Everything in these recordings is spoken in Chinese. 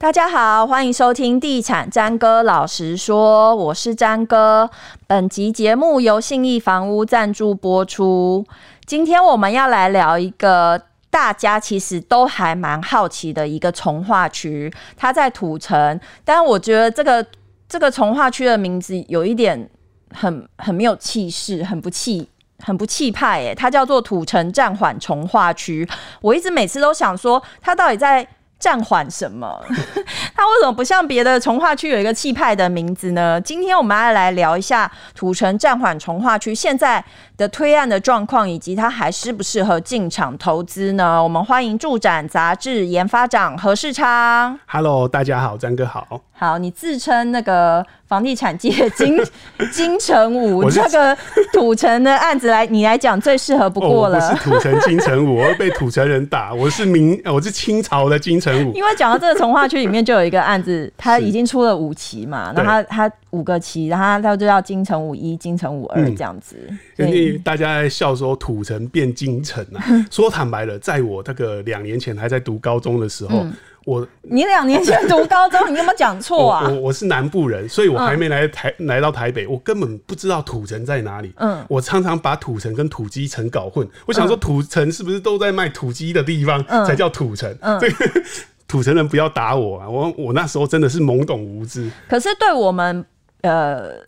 大家好，欢迎收听《地产詹哥老实说》，我是詹哥。本集节目由信义房屋赞助播出。今天我们要来聊一个大家其实都还蛮好奇的一个从化区，它在土城。但我觉得这个这个从化区的名字有一点很很没有气势，很不气，很不气派。诶，它叫做土城暂缓从化区。我一直每次都想说，它到底在暂缓什么？它为什么不像别的从化区有一个气派的名字呢？今天我们要来聊一下土城暂缓从化区现在的推案的状况，以及它还适不适合进场投资呢？我们欢迎住展杂志研发长何世昌。Hello，大家好，张哥好。好，你自称那个房地产界金 金城武，这个土城的案子来你来讲最适合不过了。哦、我是土城金城武，我会被土城人打。我是明，我是清朝的金城武。因为讲到这个从化区里面就有一个案子，他已经出了五期嘛，然后他他五个期，然后他就叫金城五一、金城五二这样子。因为大家在笑说土城变金城啊，说坦白了，在我这个两年前还在读高中的时候。嗯我你两年前读高中，你有没有讲错啊？我我是南部人，所以我还没来台、嗯、来到台北，我根本不知道土城在哪里。嗯，我常常把土城跟土鸡城搞混。我想说土城是不是都在卖土鸡的地方才叫土城？嗯，这个 土城人不要打我啊！我我那时候真的是懵懂无知。可是对我们呃，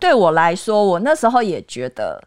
对我来说，我那时候也觉得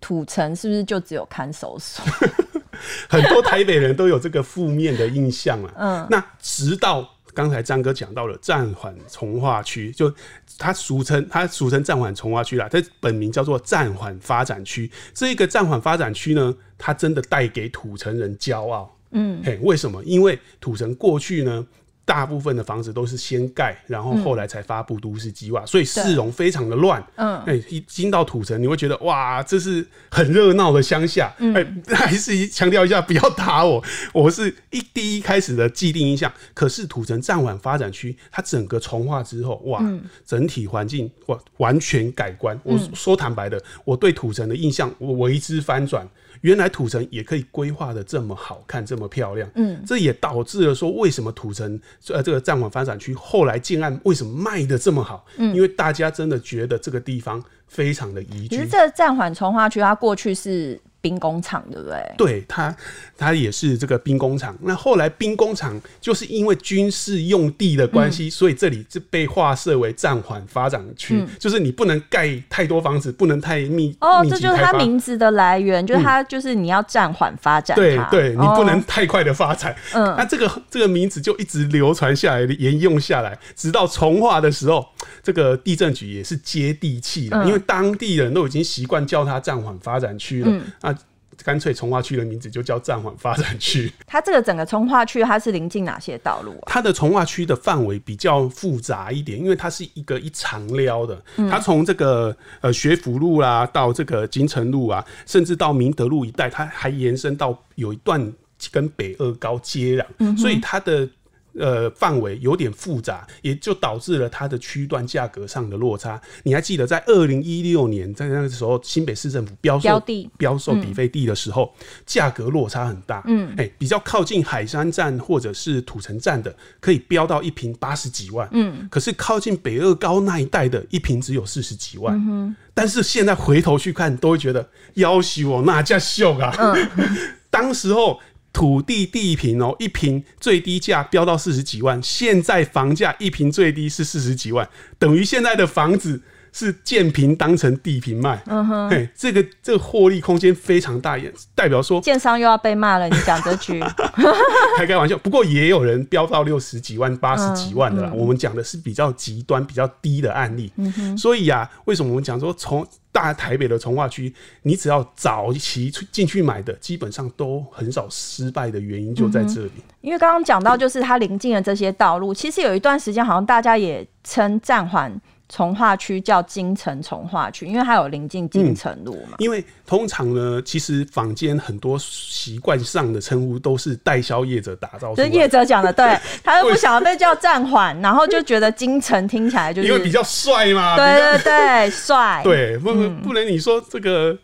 土城是不是就只有看守所？很多台北人都有这个负面的印象啊。嗯，那直到刚才张哥讲到了暂缓重划区，就它俗称它俗称暂缓重划区啦，它本名叫做暂缓发展区。这个暂缓发展区呢，它真的带给土城人骄傲。嗯，嘿，为什么？因为土城过去呢。大部分的房子都是先盖，然后后来才发布都市计划，所以市容非常的乱。嗯，哎，一进到土城，你会觉得哇，这是很热闹的乡下。哎，还是强调一下，不要打我，我是一第一开始的既定印象。可是土城暂缓发展区，它整个重化之后，哇，整体环境哇完全改观。我说坦白的，我对土城的印象我为之翻转。原来土城也可以规划的这么好看，这么漂亮，嗯，这也导致了说为什么土城呃这个暂缓发展区后来建案为什么卖的这么好？嗯，因为大家真的觉得这个地方非常的宜居。其实这个暂缓从化区它过去是。兵工厂对不对？对，它它也是这个兵工厂。那后来兵工厂就是因为军事用地的关系，嗯、所以这里就被划设为暂缓发展区，嗯、就是你不能盖太多房子，不能太密。哦，这就是它名字的来源，就是它就是你要暂缓发展。对对，你不能太快的发展。嗯、哦，那这个这个名字就一直流传下来，沿用下来，直到重化的时候，这个地震局也是接地气了，嗯、因为当地人都已经习惯叫它暂缓发展区了。嗯干脆从化区的名字就叫暂缓发展区。它这个整个从化区，它是临近哪些道路啊？它的从化区的范围比较复杂一点，因为它是一个一长撩的。它从这个呃学府路啦，到这个金城路啊，甚至到明德路一带，它还延伸到有一段跟北二高接壤，嗯、所以它的。呃，范围有点复杂，也就导致了它的区段价格上的落差。你还记得在二零一六年，在那个时候，新北市政府标售标地标售比费地的时候，价、嗯、格落差很大。嗯，哎、欸，比较靠近海山站或者是土城站的，可以标到一平八十几万。嗯，可是靠近北二高那一带的，一平只有四十几万。嗯，但是现在回头去看，都会觉得夭寿哦，那叫秀啊。嗯，当时候。土地地平哦，一平最低价飙到四十几万，现在房价一平最低是四十几万，等于现在的房子是建平当成地平卖。嗯哼，嘿，这个这个获利空间非常大，也代表说建商又要被骂了。你讲这句，开开玩笑。不过也有人飙到六十几万、八十几万的啦。嗯嗯、我们讲的是比较极端、比较低的案例。嗯哼，所以呀、啊，为什么我们讲说从大台北的从化区，你只要早期进去买的，基本上都很少失败的原因就在这里。嗯、因为刚刚讲到，就是它临近的这些道路，其实有一段时间好像大家也称暂缓。重划区叫金城从化区，因为它有临近金城路嘛、嗯。因为通常呢，其实坊间很多习惯上的称呼都是代销业者打造。就是业者讲的，对，他又不想要被叫暂缓，然后就觉得金城听起来就是因为比较帅嘛。对对对，帅。对，不不能你说这个。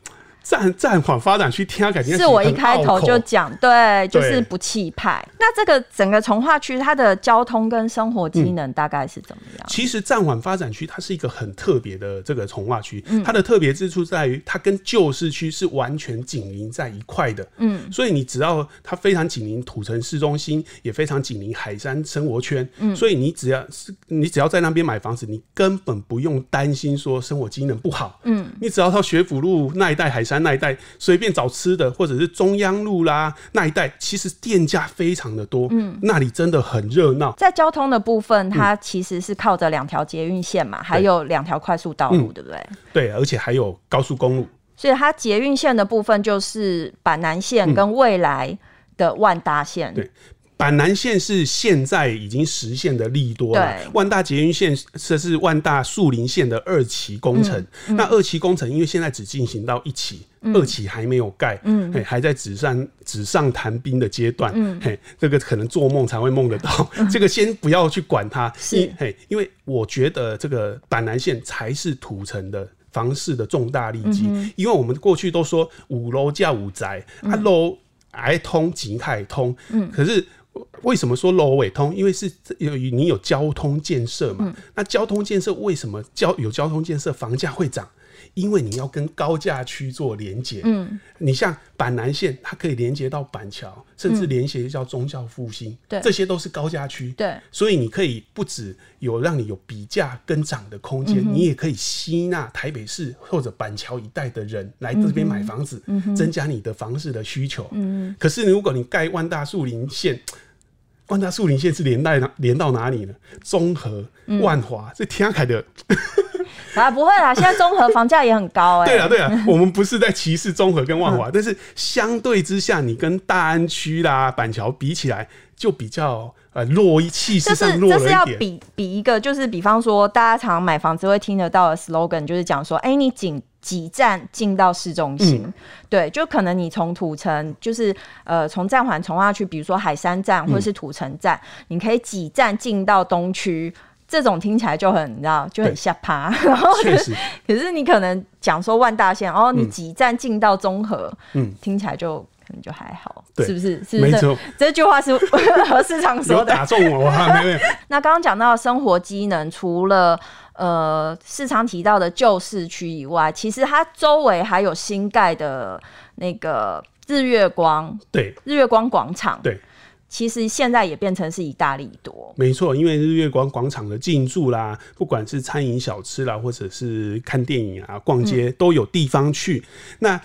暂暂缓发展区，听感觉是我一开头就讲，对，就是不气派。那这个整个从化区，它的交通跟生活机能大概是怎么样？嗯、其实暂缓发展区它是一个很特别的这个从化区，它的特别之处在于它跟旧市区是完全紧邻在一块的。嗯，所以你只要它非常紧邻土城市中心，也非常紧邻海山生活圈。嗯，所以你只要是你只要在那边买房子，你根本不用担心说生活机能不好。嗯，你只要到学府路那一带海山。那一带随便找吃的，或者是中央路啦，那一带其实店家非常的多，嗯，那里真的很热闹。在交通的部分，它其实是靠着两条捷运线嘛，嗯、还有两条快速道路，对不对？对，而且还有高速公路。所以它捷运线的部分就是板南线跟未来的万达线。嗯、对。板南线是现在已经实现的利多了，万大捷运线这是万大树林线的二期工程。嗯嗯、那二期工程因为现在只进行到一期，嗯、二期还没有盖，嗯，还在纸上纸上谈兵的阶段，嗯，嘿，这个可能做梦才会梦得到，嗯、这个先不要去管它，是，嘿，因为我觉得这个板南线才是土城的房市的重大利基，嗯、因为我们过去都说五楼价五宅，嗯、啊楼爱通景泰通，嗯，可是。为什么说路尾通？因为是有你有交通建设嘛。嗯、那交通建设为什么交有交通建设房价会涨？因为你要跟高架区做连接。嗯，你像板南线，它可以连接到板桥，甚至连接叫宗教复兴。对、嗯，这些都是高架区。对，所以你可以不止有让你有比价跟涨的空间，嗯、你也可以吸纳台北市或者板桥一带的人来这边买房子，嗯、增加你的房市的需求。嗯，可是如果你盖万大树林线。万大树林线是连带连到哪里呢？中和、万华，这天凯的啊，不会啦！现在综合房价也很高哎、欸。对啊，对啊，我们不是在歧视综合跟万华，嗯、但是相对之下，你跟大安区啦、板桥比起来，就比较呃弱一气势上弱了一点。这是要比比一个，就是比方说，大家常常买房子会听得到的 slogan，就是讲说，哎、欸，你仅。几站进到市中心，嗯、对，就可能你从土城，就是呃，从站环从化区，比如说海山站或者是土城站，嗯、你可以几站进到东区，这种听起来就很，你知道，就很吓趴。对然后、就是，实 可是你可能讲说万大线，哦，你几站进到中和，嗯，听起来就可能就还好，对是不是？是不是？没错，这句话是何市长说的，打中我哈。那刚刚讲到生活机能，除了呃，市场提到的旧市区以外，其实它周围还有新盖的那个日月光，对，日月光广场，对，其实现在也变成是一大利多。没错，因为日月光广场的进驻啦，不管是餐饮小吃啦，或者是看电影啊、逛街，嗯、都有地方去。那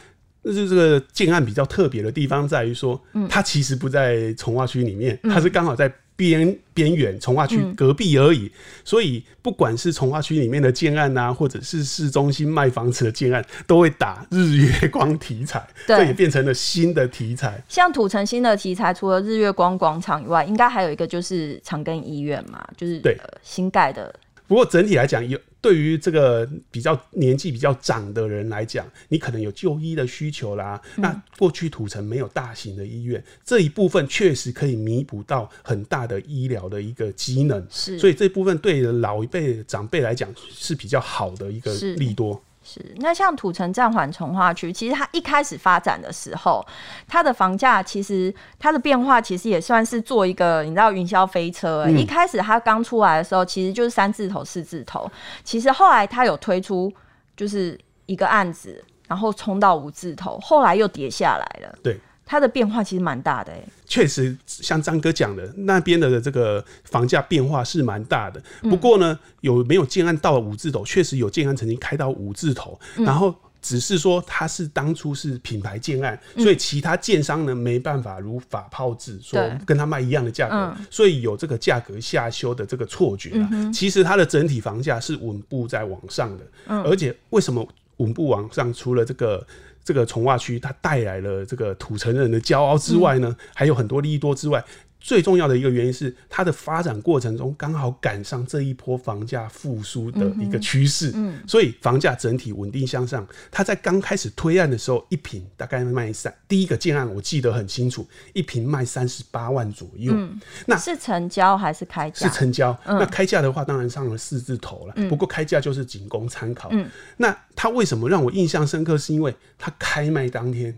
是这个建案比较特别的地方在于说，嗯、它其实不在从化区里面，嗯、它是刚好在。边边缘从化区隔壁而已，嗯、所以不管是从化区里面的建案啊，或者是市中心卖房子的建案，都会打日月光题材，对这也变成了新的题材。像土城新的题材，除了日月光广场以外，应该还有一个就是长庚医院嘛，就是对、呃、新盖的。不过整体来讲，有对于这个比较年纪比较长的人来讲，你可能有就医的需求啦。嗯、那过去土城没有大型的医院，这一部分确实可以弥补到很大的医疗的一个机能。是，所以这部分对老一辈长辈来讲是比较好的一个利多。是，那像土城暂缓从化区，其实它一开始发展的时候，它的房价其实它的变化其实也算是做一个，你知道云霄飞车、欸。嗯、一开始它刚出来的时候，其实就是三字头、四字头，其实后来它有推出就是一个案子，然后冲到五字头，后来又跌下来了。对。它的变化其实蛮大的，哎，确实像张哥讲的，那边的这个房价变化是蛮大的。不过呢，有没有建案到五字头？确实有建案曾经开到五字头，然后只是说它是当初是品牌建案，所以其他建商呢没办法如法炮制，说跟他卖一样的价格，所以有这个价格下修的这个错觉。其实它的整体房价是稳步在往上的，而且为什么稳步往上？除了这个。这个从化区它带来了这个土城人的骄傲之外呢，嗯、还有很多利益多之外，最重要的一个原因是，它的发展过程中刚好赶上这一波房价复苏的一个趋势，嗯，所以房价整体稳定向上。它在刚开始推案的时候，一平大概卖三，第一个建案我记得很清楚，一平卖三十八万左右。嗯，那是成交还是开价？是成交。嗯、那开价的话，当然上了四字头了。嗯、不过开价就是仅供参考。嗯，那它为什么让我印象深刻？是因为它开卖当天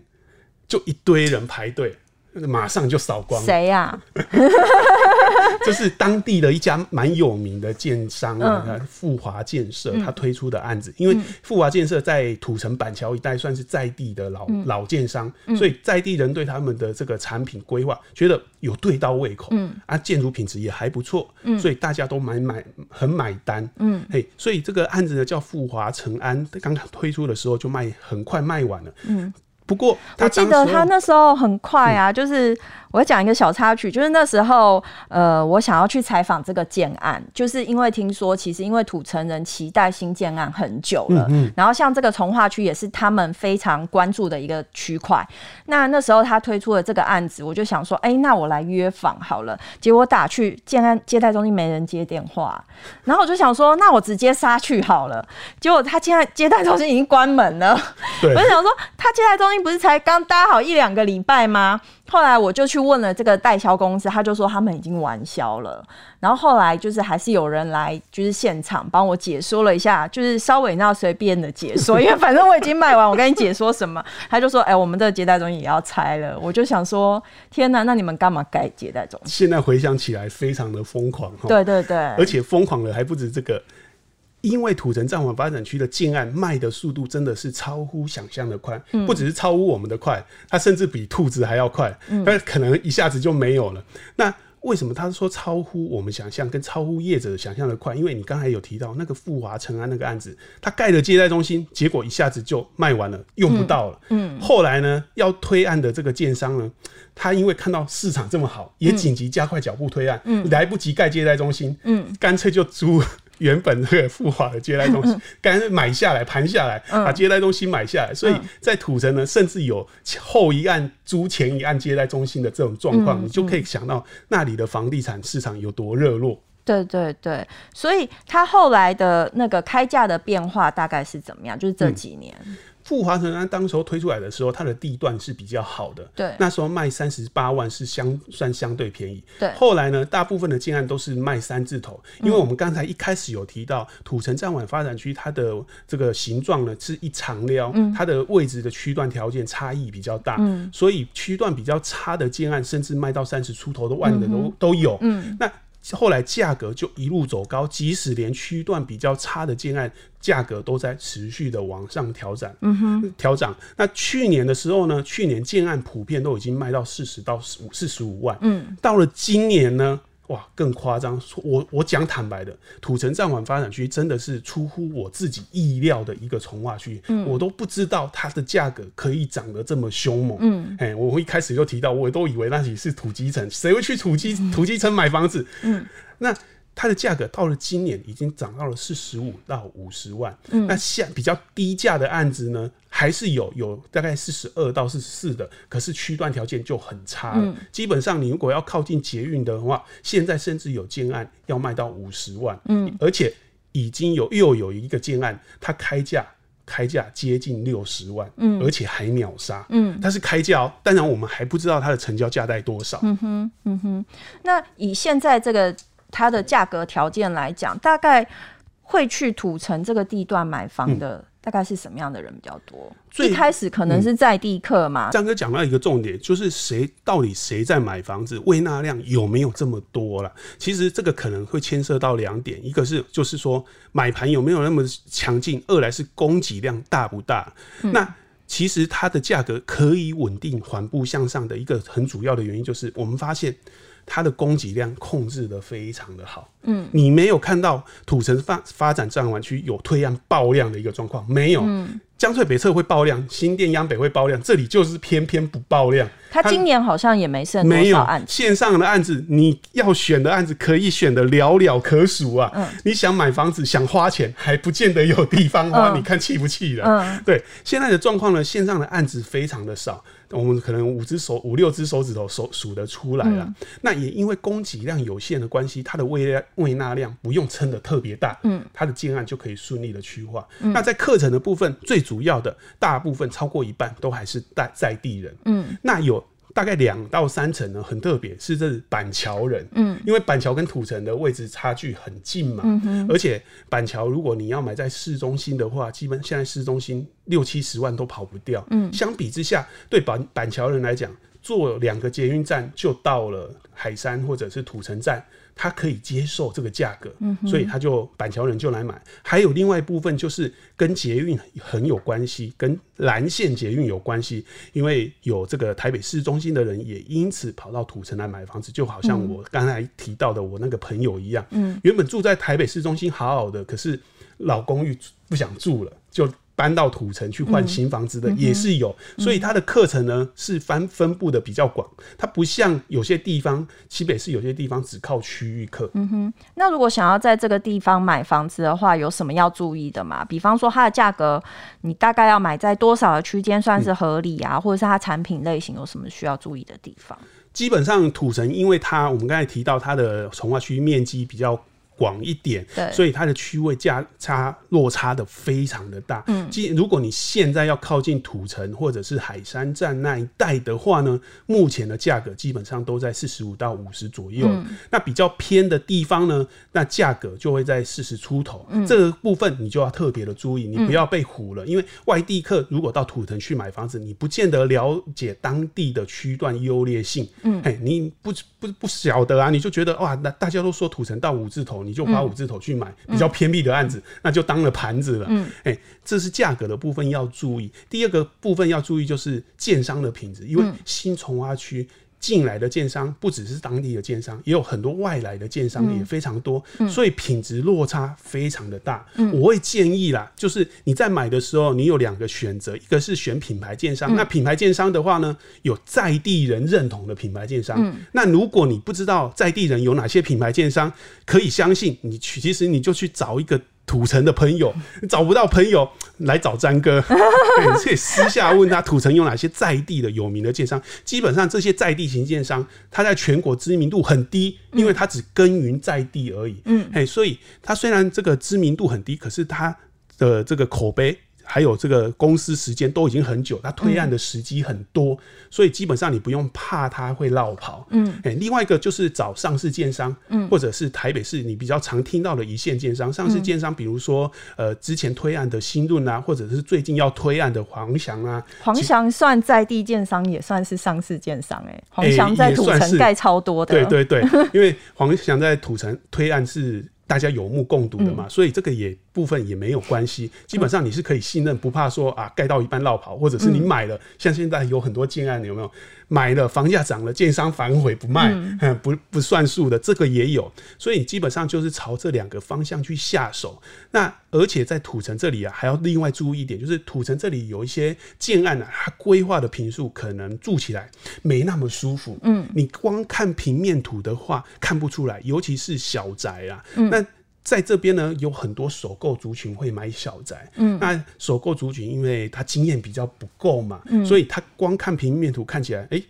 就一堆人排队。马上就扫光了。谁呀、啊？这是当地的一家蛮有名的建商啊，富华建设他推出的案子。因为富华建设在土城板桥一带算是在地的老老建商，所以在地人对他们的这个产品规划觉得有对到胃口，啊，建筑品质也还不错，所以大家都买买很买单，嗯，嘿，所以这个案子呢叫富华成安，刚刚推出的时候就卖很快卖完了，嗯。不过，我记得他那时候很快啊，嗯、就是。我讲一个小插曲，就是那时候，呃，我想要去采访这个建案，就是因为听说，其实因为土城人期待新建案很久了，嗯嗯，然后像这个从化区也是他们非常关注的一个区块。那那时候他推出了这个案子，我就想说，哎、欸，那我来约访好了。结果打去建案接待中心没人接电话，然后我就想说，那我直接杀去好了。结果他现在接待中心已经关门了，我就想说，他接待中心不是才刚搭好一两个礼拜吗？后来我就去问了这个代销公司，他就说他们已经完销了。然后后来就是还是有人来，就是现场帮我解说了一下，就是稍微那随便的解说，因为反正我已经卖完，我跟你解说什么？他就说：“哎、欸，我们这个接待中心也要拆了。”我就想说：“天哪，那你们干嘛改接待中心？”现在回想起来，非常的疯狂。对对对，而且疯狂的还不止这个。因为土城暂缓发展区的建案卖的速度真的是超乎想象的快，嗯、不只是超乎我们的快，它甚至比兔子还要快，但可能一下子就没有了。嗯、那为什么他说超乎我们想象，跟超乎业者想象的快？因为你刚才有提到那个富华城安那个案子，他盖的接待中心，结果一下子就卖完了，用不到了。嗯，嗯后来呢，要推案的这个建商呢，他因为看到市场这么好，也紧急加快脚步推案，嗯，来不及盖接待中心，嗯，干脆就租。原本这个富华的接待中心，干脆买下来盘下来，把接待中心买下来，所以在土城呢，甚至有后一案租前一案接待中心的这种状况，你就可以想到那里的房地产市场有多热络。对对对，所以他后来的那个开价的变化大概是怎么样？就是这几年。嗯富华城安当时候推出来的时候，它的地段是比较好的，对，那时候卖三十八万是相算相对便宜，对。后来呢，大部分的建案都是卖三字头，因为我们刚才一开始有提到、嗯、土城站晚发展区，它的这个形状呢是一长撩，嗯、它的位置的区段条件差异比较大，嗯，所以区段比较差的建案，甚至卖到三十出头的万的都、嗯、都有，嗯，那。后来价格就一路走高，即使连区段比较差的建案价格都在持续的往上调涨，嗯哼，调涨。那去年的时候呢，去年建案普遍都已经卖到四十到五四十五万，嗯，到了今年呢。哇，更夸张！我我讲坦白的，土城暂缓发展区真的是出乎我自己意料的一个从化区，嗯、我都不知道它的价格可以涨得这么凶猛。嗯，哎，我一开始就提到，我都以为那里是土鸡城，谁会去土鸡土鸡城买房子？嗯，那。它的价格到了今年已经涨到了四十五到五十万，嗯，那像比较低价的案子呢，还是有有大概四十二到四十四的，可是区段条件就很差了。嗯，基本上你如果要靠近捷运的话，现在甚至有建案要卖到五十万，嗯，而且已经有又有一个建案，它开价开价接近六十万，嗯，而且还秒杀，嗯，它是开价哦，当然我们还不知道它的成交价在多少，嗯哼，嗯哼，那以现在这个。它的价格条件来讲，大概会去土城这个地段买房的，嗯、大概是什么样的人比较多？最一开始可能是在地客嘛。张、嗯、哥讲到一个重点，就是谁到底谁在买房子，未纳量有没有这么多了？其实这个可能会牵涉到两点，一个是就是说买盘有没有那么强劲，二来是供给量大不大。嗯、那其实它的价格可以稳定缓步向上的一个很主要的原因，就是我们发现。它的供给量控制的非常的好，嗯，你没有看到土城发发展暂缓区有推案爆量的一个状况，没有，嗯，江翠北侧会爆量，新店央北会爆量，这里就是偏偏不爆量。他今年好像也没剩多少案子，线上的案子你要选的案子可以选的寥寥可数啊。嗯，你想买房子想花钱还不见得有地方花，嗯、你看气不气了？嗯，对，现在的状况呢，线上的案子非常的少。我们可能五只手、五六只手指头数数得出来了。嗯、那也因为供给量有限的关系，它的位量、位纳量不用撑的特别大，嗯，它的建案就可以顺利的去化。嗯、那在课程的部分，最主要的大部分超过一半都还是在在地人，嗯，那有。大概两到三成呢，很特别，是这板桥人，嗯，因为板桥跟土城的位置差距很近嘛，嗯哼，而且板桥如果你要买在市中心的话，基本现在市中心六七十万都跑不掉，嗯，相比之下，对板板桥人来讲，坐两个捷运站就到了海山或者是土城站。他可以接受这个价格，嗯、所以他就板桥人就来买。还有另外一部分就是跟捷运很有关系，跟蓝线捷运有关系，因为有这个台北市中心的人也因此跑到土城来买房子，就好像我刚才提到的我那个朋友一样，嗯，原本住在台北市中心好好的，可是老公寓不想住了，就。搬到土城去换新房子的也是有，所以它的课程呢是分分布的比较广，它不像有些地方，西北市有些地方只靠区域课。嗯哼，那如果想要在这个地方买房子的话，有什么要注意的吗？比方说它的价格，你大概要买在多少的区间算是合理啊？嗯、或者是它产品类型有什么需要注意的地方？基本上土城，因为它我们刚才提到它的从化区面积比较。广一点，对所以它的区位价差落差的非常的大。嗯，即如果你现在要靠近土城或者是海山站那一带的话呢，目前的价格基本上都在四十五到五十左右。嗯，那比较偏的地方呢，那价格就会在四十出头。嗯，这个部分你就要特别的注意，你不要被唬了。嗯，因为外地客如果到土城去买房子，你不见得了解当地的区段优劣性。嗯，哎，你不不不晓得啊，你就觉得哇，那大家都说土城到五字头。你就花五字头去买比较偏僻的案子，嗯、那就当了盘子了。嗯，哎、欸，这是价格的部分要注意。第二个部分要注意就是建商的品质，因为新从化区。进来的建商不只是当地的建商，也有很多外来的建商也非常多，嗯、所以品质落差非常的大。嗯、我会建议啦，就是你在买的时候，你有两个选择，一个是选品牌建商，嗯、那品牌建商的话呢，有在地人认同的品牌建商。嗯、那如果你不知道在地人有哪些品牌建商可以相信，你去其实你就去找一个。土城的朋友找不到朋友来找詹哥，可以私下问他土城有哪些在地的有名的建商。基本上这些在地型建商，他在全国知名度很低，因为他只耕耘在地而已。嗯，哎，所以他虽然这个知名度很低，可是他的这个口碑。还有这个公司时间都已经很久，他推案的时机很多，嗯、所以基本上你不用怕他会落跑。嗯，哎、欸，另外一个就是找上市建商，嗯，或者是台北市你比较常听到的一线建商，上市建商，比如说呃之前推案的新润啊，或者是最近要推案的黄翔啊。黄翔算在地建商，也算是上市建商哎、欸。黄翔在土城盖超多的、欸，对对对，因为黄翔在土城推案是大家有目共睹的嘛，嗯、所以这个也。部分也没有关系，基本上你是可以信任，不怕说啊盖到一半落跑，或者是你买了，像现在有很多建案，有没有买了房价涨了，建商反悔不卖，嗯，不不算数的，这个也有，所以基本上就是朝这两个方向去下手。那而且在土城这里啊，还要另外注意一点，就是土城这里有一些建案啊，它规划的平数可能住起来没那么舒服，嗯，你光看平面图的话看不出来，尤其是小宅啊，嗯，那。在这边呢，有很多首购族群会买小宅。嗯，那首购族群因为他经验比较不够嘛，嗯，所以他光看平面图看起来，哎、欸，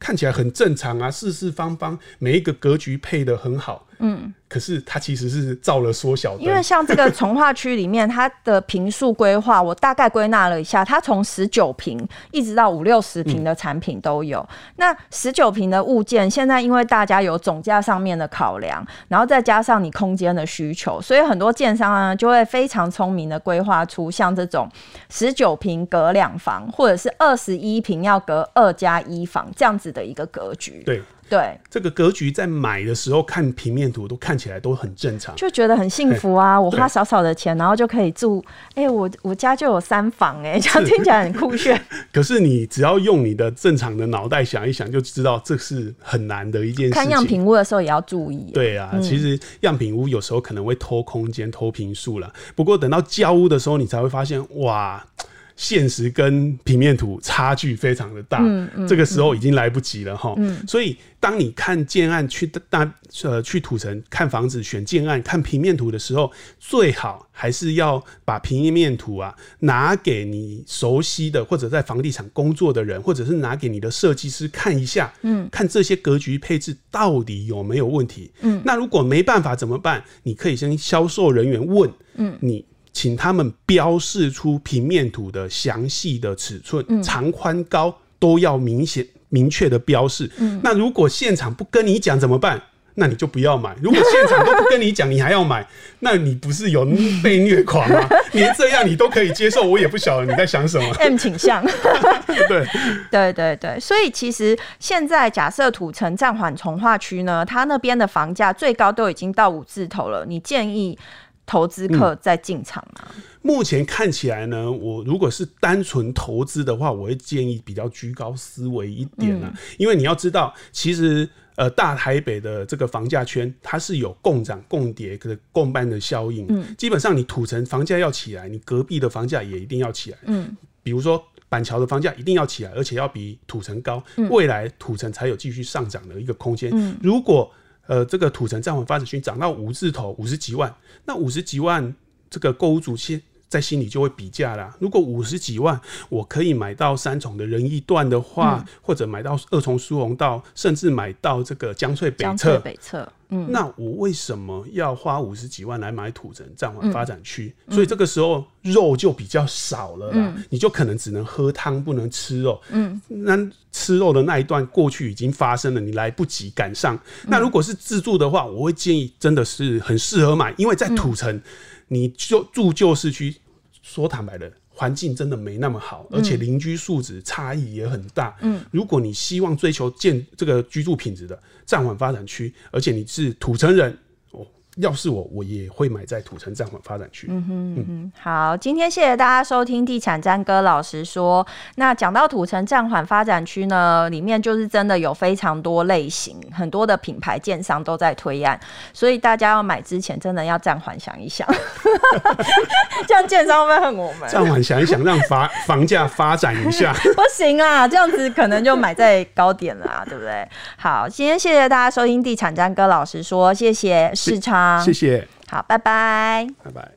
看起来很正常啊，四四方方，每一个格局配得很好。嗯。可是它其实是造了缩小的，因为像这个从化区里面，它的平数规划，我大概归纳了一下，它从十九平一直到五六十平的产品都有。嗯、那十九平的物件，现在因为大家有总价上面的考量，然后再加上你空间的需求，所以很多建商呢就会非常聪明的规划出像这种十九平隔两房，或者是二十一平要隔二加一房这样子的一个格局。对。对，这个格局在买的时候看平面图都看起来都很正常，就觉得很幸福啊！我花少少的钱，然后就可以住，哎、欸，我我家就有三房，哎，这样听起来很酷炫。可是你只要用你的正常的脑袋想一想，就知道这是很难的一件事情。看样品屋的时候也要注意。对啊，嗯、其实样品屋有时候可能会偷空间、偷平数了，不过等到交屋的时候，你才会发现，哇！现实跟平面图差距非常的大，嗯嗯、这个时候已经来不及了哈。嗯、所以当你看建案去大呃去土城看房子选建案看平面图的时候，最好还是要把平面图啊拿给你熟悉的或者在房地产工作的人，或者是拿给你的设计师看一下，嗯，看这些格局配置到底有没有问题。嗯，那如果没办法怎么办？你可以先销售人员问，嗯，你。请他们标示出平面图的详细的尺寸，嗯、长宽高都要明显明确的标示。嗯、那如果现场不跟你讲怎么办？那你就不要买。如果现场都不跟你讲，你还要买，那你不是有被虐狂吗？连这样你都可以接受，我也不晓得你在想什么。M 倾向。对对对对，所以其实现在假设土城暂缓重划区呢，它那边的房价最高都已经到五字头了。你建议？投资客在进场吗？嗯，目前看起来呢，我如果是单纯投资的话，我会建议比较居高思维一点啊，嗯、因为你要知道，其实呃，大台北的这个房价圈，它是有共涨共跌的共伴的效应。嗯，基本上你土城房价要起来，你隔壁的房价也一定要起来。嗯，比如说板桥的房价一定要起来，而且要比土城高，嗯、未来土城才有继续上涨的一个空间。嗯，如果呃，这个土城暂缓发展区涨到五字头五十几万，那五十几万这个购物族先在心里就会比价啦。如果五十几万我可以买到三重的仁义段的话，嗯、或者买到二重疏洪道，甚至买到这个江翠北侧，北侧。嗯、那我为什么要花五十几万来买土城暂缓发展区？嗯、所以这个时候肉就比较少了啦，嗯、你就可能只能喝汤不能吃肉。嗯，那吃肉的那一段过去已经发生了，你来不及赶上。嗯、那如果是自住的话，我会建议真的是很适合买，因为在土城，你就住旧市区，说坦白的。环境真的没那么好，而且邻居素质差异也很大。嗯，如果你希望追求建这个居住品质的暂缓发展区，而且你是土城人。要是我，我也会买在土城暂缓发展区。嗯哼嗯哼，好，今天谢谢大家收听地产詹哥老实说。那讲到土城暂缓发展区呢，里面就是真的有非常多类型，很多的品牌建商都在推案，所以大家要买之前真的要暂缓想一想。这样建商会不会恨我们？暂缓想一想，让房房价发展一下。不行啊，这样子可能就买在高点了啊，对不对？好，今天谢谢大家收听地产詹哥老实说，谢谢市场。谢谢，好，拜拜，拜拜。